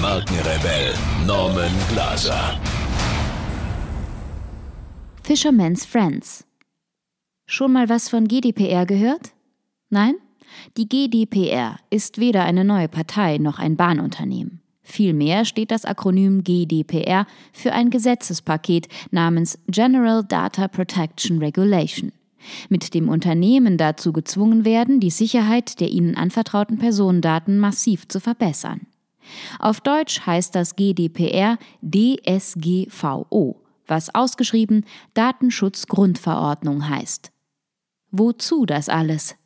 Markenrebell Norman Glaser. Fisherman's Friends. Schon mal was von GDPR gehört? Nein? Die GDPR ist weder eine neue Partei noch ein Bahnunternehmen. Vielmehr steht das Akronym GDPR für ein Gesetzespaket namens General Data Protection Regulation, mit dem Unternehmen dazu gezwungen werden, die Sicherheit der ihnen anvertrauten Personendaten massiv zu verbessern. Auf Deutsch heißt das GDPR DSGVO, was ausgeschrieben Datenschutzgrundverordnung heißt. Wozu das alles?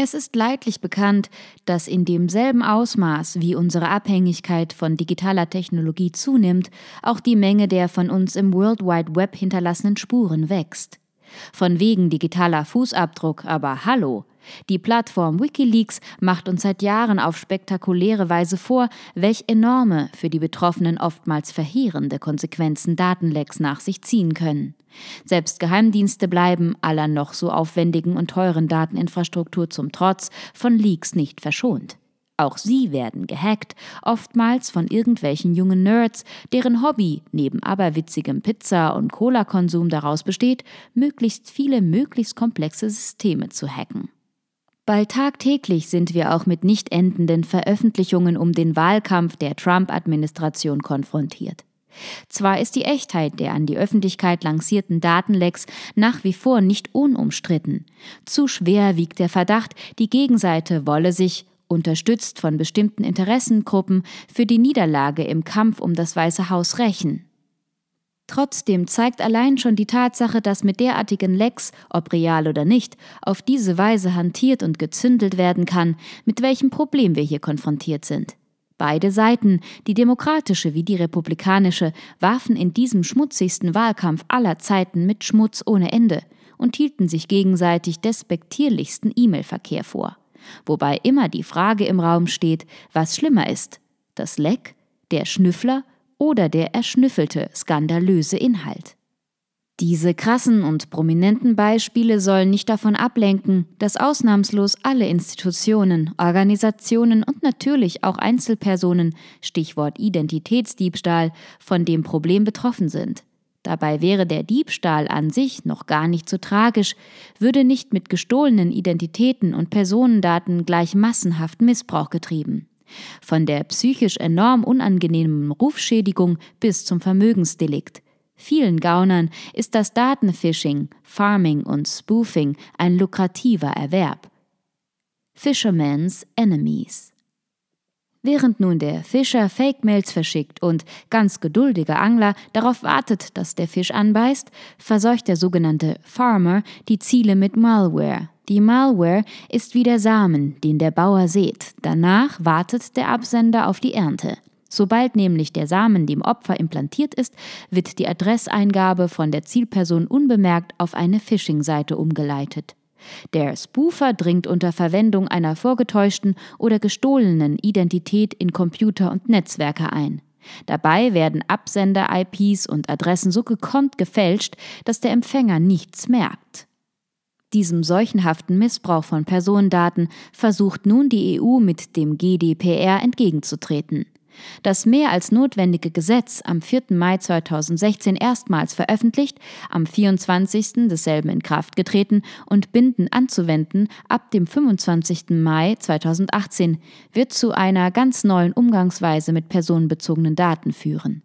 Es ist leidlich bekannt, dass in demselben Ausmaß, wie unsere Abhängigkeit von digitaler Technologie zunimmt, auch die Menge der von uns im World Wide Web hinterlassenen Spuren wächst. Von wegen digitaler Fußabdruck, aber hallo, die Plattform Wikileaks macht uns seit Jahren auf spektakuläre Weise vor, welch enorme, für die Betroffenen oftmals verheerende Konsequenzen Datenlecks nach sich ziehen können. Selbst Geheimdienste bleiben aller noch so aufwendigen und teuren Dateninfrastruktur zum Trotz von Leaks nicht verschont. Auch sie werden gehackt, oftmals von irgendwelchen jungen Nerds, deren Hobby neben aberwitzigem Pizza- und Cola-Konsum daraus besteht, möglichst viele möglichst komplexe Systeme zu hacken. Bald tagtäglich sind wir auch mit nicht endenden Veröffentlichungen um den Wahlkampf der Trump-Administration konfrontiert. Zwar ist die Echtheit der an die Öffentlichkeit lancierten Datenlecks nach wie vor nicht unumstritten. Zu schwer wiegt der Verdacht, die Gegenseite wolle sich, unterstützt von bestimmten Interessengruppen, für die Niederlage im Kampf um das Weiße Haus rächen. Trotzdem zeigt allein schon die Tatsache, dass mit derartigen Lecks, ob real oder nicht, auf diese Weise hantiert und gezündelt werden kann, mit welchem Problem wir hier konfrontiert sind. Beide Seiten, die demokratische wie die republikanische, warfen in diesem schmutzigsten Wahlkampf aller Zeiten mit Schmutz ohne Ende und hielten sich gegenseitig despektierlichsten E-Mail-Verkehr vor. Wobei immer die Frage im Raum steht, was schlimmer ist, das Leck, der Schnüffler oder der erschnüffelte, skandalöse Inhalt. Diese krassen und prominenten Beispiele sollen nicht davon ablenken, dass ausnahmslos alle Institutionen, Organisationen und natürlich auch Einzelpersonen, Stichwort Identitätsdiebstahl, von dem Problem betroffen sind. Dabei wäre der Diebstahl an sich noch gar nicht so tragisch, würde nicht mit gestohlenen Identitäten und Personendaten gleich massenhaft Missbrauch getrieben. Von der psychisch enorm unangenehmen Rufschädigung bis zum Vermögensdelikt. Vielen Gaunern ist das Datenphishing, Farming und Spoofing ein lukrativer Erwerb. Fisherman's Enemies Während nun der Fischer Fake-Mails verschickt und ganz geduldiger Angler darauf wartet, dass der Fisch anbeißt, verseucht der sogenannte Farmer die Ziele mit Malware, die Malware ist wie der Samen, den der Bauer sät. Danach wartet der Absender auf die Ernte. Sobald nämlich der Samen dem Opfer implantiert ist, wird die Adresseingabe von der Zielperson unbemerkt auf eine Phishing-Seite umgeleitet. Der Spoofer dringt unter Verwendung einer vorgetäuschten oder gestohlenen Identität in Computer und Netzwerke ein. Dabei werden Absender-IPs und Adressen so gekonnt gefälscht, dass der Empfänger nichts merkt. Diesem seuchenhaften Missbrauch von Personendaten versucht nun die EU mit dem GDPR entgegenzutreten. Das mehr als notwendige Gesetz am 4. Mai 2016 erstmals veröffentlicht, am 24. desselben in Kraft getreten und bindend anzuwenden ab dem 25. Mai 2018, wird zu einer ganz neuen Umgangsweise mit personenbezogenen Daten führen.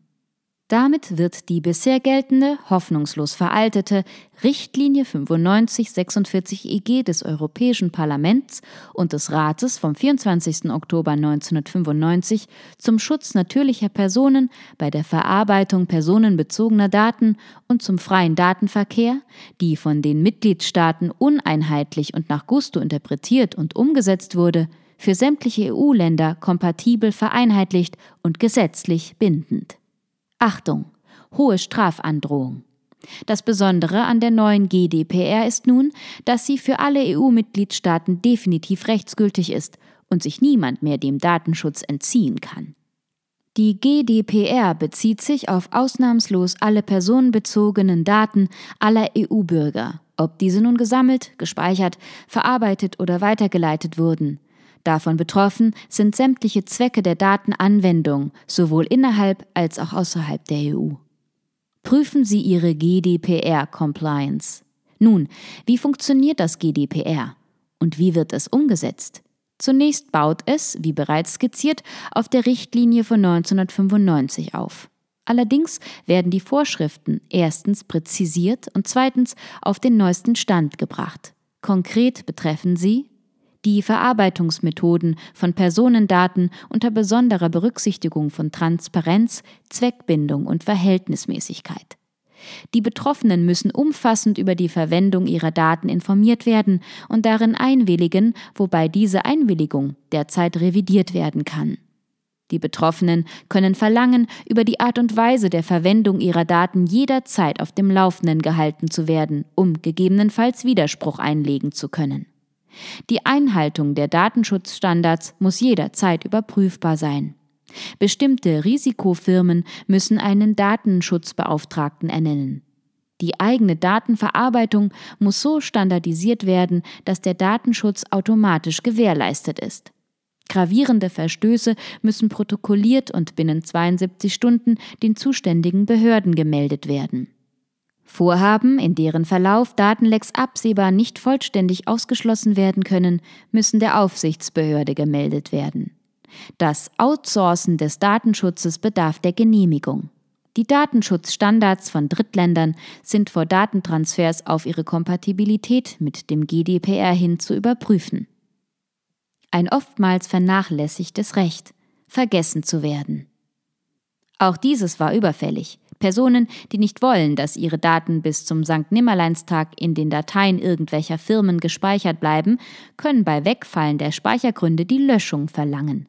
Damit wird die bisher geltende, hoffnungslos veraltete Richtlinie 9546 EG des Europäischen Parlaments und des Rates vom 24. Oktober 1995 zum Schutz natürlicher Personen bei der Verarbeitung personenbezogener Daten und zum freien Datenverkehr, die von den Mitgliedstaaten uneinheitlich und nach Gusto interpretiert und umgesetzt wurde, für sämtliche EU-Länder kompatibel vereinheitlicht und gesetzlich bindend. Achtung, hohe Strafandrohung. Das Besondere an der neuen GDPR ist nun, dass sie für alle EU-Mitgliedstaaten definitiv rechtsgültig ist und sich niemand mehr dem Datenschutz entziehen kann. Die GDPR bezieht sich auf ausnahmslos alle personenbezogenen Daten aller EU-Bürger, ob diese nun gesammelt, gespeichert, verarbeitet oder weitergeleitet wurden. Davon betroffen sind sämtliche Zwecke der Datenanwendung, sowohl innerhalb als auch außerhalb der EU. Prüfen Sie Ihre GDPR-Compliance. Nun, wie funktioniert das GDPR? Und wie wird es umgesetzt? Zunächst baut es, wie bereits skizziert, auf der Richtlinie von 1995 auf. Allerdings werden die Vorschriften erstens präzisiert und zweitens auf den neuesten Stand gebracht. Konkret betreffen sie die Verarbeitungsmethoden von Personendaten unter besonderer Berücksichtigung von Transparenz, Zweckbindung und Verhältnismäßigkeit. Die Betroffenen müssen umfassend über die Verwendung ihrer Daten informiert werden und darin einwilligen, wobei diese Einwilligung derzeit revidiert werden kann. Die Betroffenen können verlangen, über die Art und Weise der Verwendung ihrer Daten jederzeit auf dem Laufenden gehalten zu werden, um gegebenenfalls Widerspruch einlegen zu können. Die Einhaltung der Datenschutzstandards muss jederzeit überprüfbar sein. Bestimmte Risikofirmen müssen einen Datenschutzbeauftragten ernennen. Die eigene Datenverarbeitung muss so standardisiert werden, dass der Datenschutz automatisch gewährleistet ist. Gravierende Verstöße müssen protokolliert und binnen 72 Stunden den zuständigen Behörden gemeldet werden. Vorhaben, in deren Verlauf Datenlecks absehbar nicht vollständig ausgeschlossen werden können, müssen der Aufsichtsbehörde gemeldet werden. Das Outsourcen des Datenschutzes bedarf der Genehmigung. Die Datenschutzstandards von Drittländern sind vor Datentransfers auf ihre Kompatibilität mit dem GDPR hin zu überprüfen. Ein oftmals vernachlässigtes Recht, vergessen zu werden. Auch dieses war überfällig. Personen, die nicht wollen, dass ihre Daten bis zum St. Nimmerleinstag in den Dateien irgendwelcher Firmen gespeichert bleiben, können bei Wegfallen der Speichergründe die Löschung verlangen.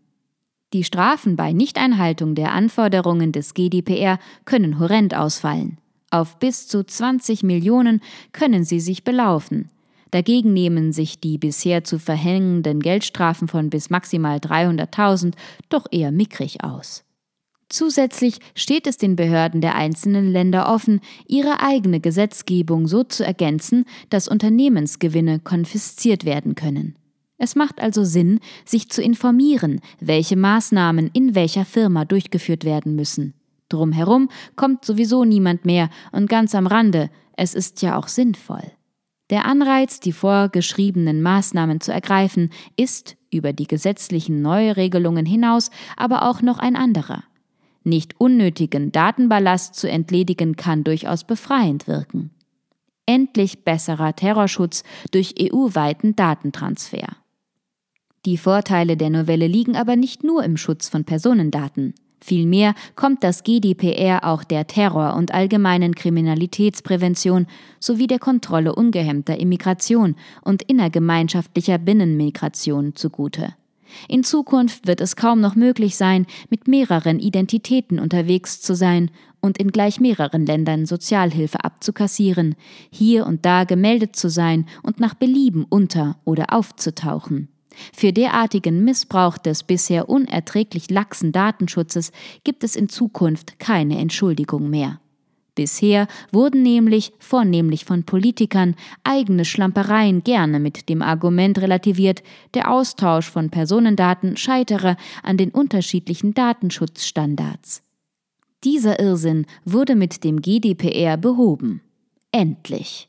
Die Strafen bei Nichteinhaltung der Anforderungen des GDPR können horrend ausfallen. Auf bis zu 20 Millionen können sie sich belaufen. Dagegen nehmen sich die bisher zu verhängenden Geldstrafen von bis maximal 300.000 doch eher mickrig aus. Zusätzlich steht es den Behörden der einzelnen Länder offen, ihre eigene Gesetzgebung so zu ergänzen, dass Unternehmensgewinne konfisziert werden können. Es macht also Sinn, sich zu informieren, welche Maßnahmen in welcher Firma durchgeführt werden müssen. Drumherum kommt sowieso niemand mehr und ganz am Rande, es ist ja auch sinnvoll. Der Anreiz, die vorgeschriebenen Maßnahmen zu ergreifen, ist über die gesetzlichen Neuregelungen hinaus aber auch noch ein anderer. Nicht unnötigen Datenballast zu entledigen kann durchaus befreiend wirken. Endlich besserer Terrorschutz durch EU-weiten Datentransfer. Die Vorteile der Novelle liegen aber nicht nur im Schutz von Personendaten. Vielmehr kommt das GDPR auch der Terror- und allgemeinen Kriminalitätsprävention sowie der Kontrolle ungehemmter Immigration und innergemeinschaftlicher Binnenmigration zugute. In Zukunft wird es kaum noch möglich sein, mit mehreren Identitäten unterwegs zu sein und in gleich mehreren Ländern Sozialhilfe abzukassieren, hier und da gemeldet zu sein und nach Belieben unter oder aufzutauchen. Für derartigen Missbrauch des bisher unerträglich laxen Datenschutzes gibt es in Zukunft keine Entschuldigung mehr. Bisher wurden nämlich, vornehmlich von Politikern, eigene Schlampereien gerne mit dem Argument relativiert, der Austausch von Personendaten scheitere an den unterschiedlichen Datenschutzstandards. Dieser Irrsinn wurde mit dem GDPR behoben. Endlich.